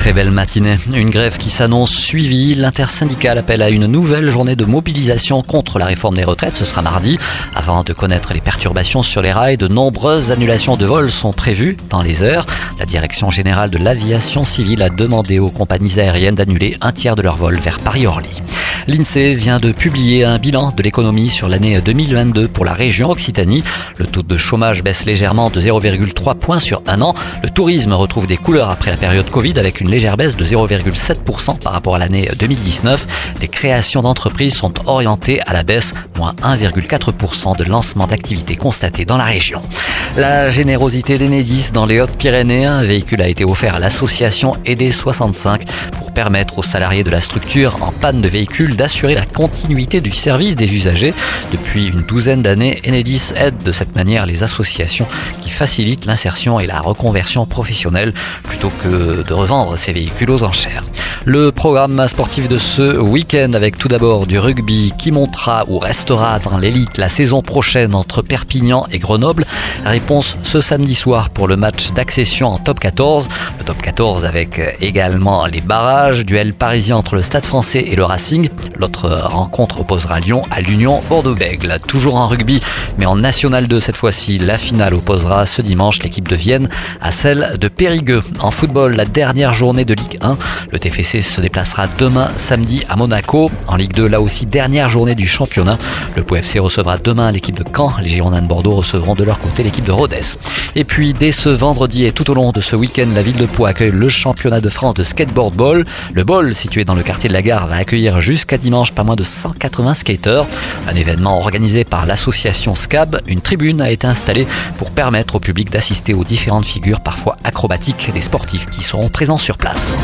Très belle matinée. Une grève qui s'annonce suivie. L'intersyndicale appelle à une nouvelle journée de mobilisation contre la réforme des retraites. Ce sera mardi. Avant de connaître les perturbations sur les rails, de nombreuses annulations de vols sont prévues dans les heures. La direction générale de l'aviation civile a demandé aux compagnies aériennes d'annuler un tiers de leurs vols vers Paris-Orly. L'INSEE vient de publier un bilan de l'économie sur l'année 2022 pour la région Occitanie. Le taux de chômage baisse légèrement de 0,3 points sur un an. Le tourisme retrouve des couleurs après la période Covid avec une légère baisse de 0,7% par rapport à l'année 2019. Les créations d'entreprises sont orientées à la baisse, moins 1,4% de lancement d'activités constatés dans la région. La générosité d'Enedis dans les Hautes-Pyrénées, un véhicule a été offert à l'association Aider 65 pour permettre aux salariés de la structure en panne de véhicule d'assurer la continuité du service des usagers. Depuis une douzaine d'années, Enedis aide de cette manière les associations qui facilitent l'insertion et la reconversion professionnelle plutôt que de revendre ces véhicules aux enchères. Le programme sportif de ce week-end avec tout d'abord du rugby qui montera ou restera dans l'élite la saison prochaine entre Perpignan et Grenoble. Réponse ce samedi soir pour le match d'accession en top 14. Le top 14 avec également les barrages, duel parisien entre le Stade français et le Racing. L'autre rencontre opposera Lyon à l'Union Bordeaux-Bègle. Toujours en rugby, mais en National 2 cette fois-ci, la finale opposera ce dimanche l'équipe de Vienne à celle de Périgueux. En football, la dernière journée de Ligue 1, le TFC se déplacera demain samedi à Monaco. En Ligue 2, là aussi, dernière journée du championnat. Le POFC recevra demain l'équipe de Caen. Les Girondins de Bordeaux recevront de leur côté de Rodez. Et puis, dès ce vendredi et tout au long de ce week-end, la ville de Pau accueille le championnat de France de skateboard ball. Le ball, situé dans le quartier de la gare, va accueillir jusqu'à dimanche pas moins de 180 skaters. Un événement organisé par l'association SCAB. Une tribune a été installée pour permettre au public d'assister aux différentes figures parfois acrobatiques des sportifs qui seront présents sur place.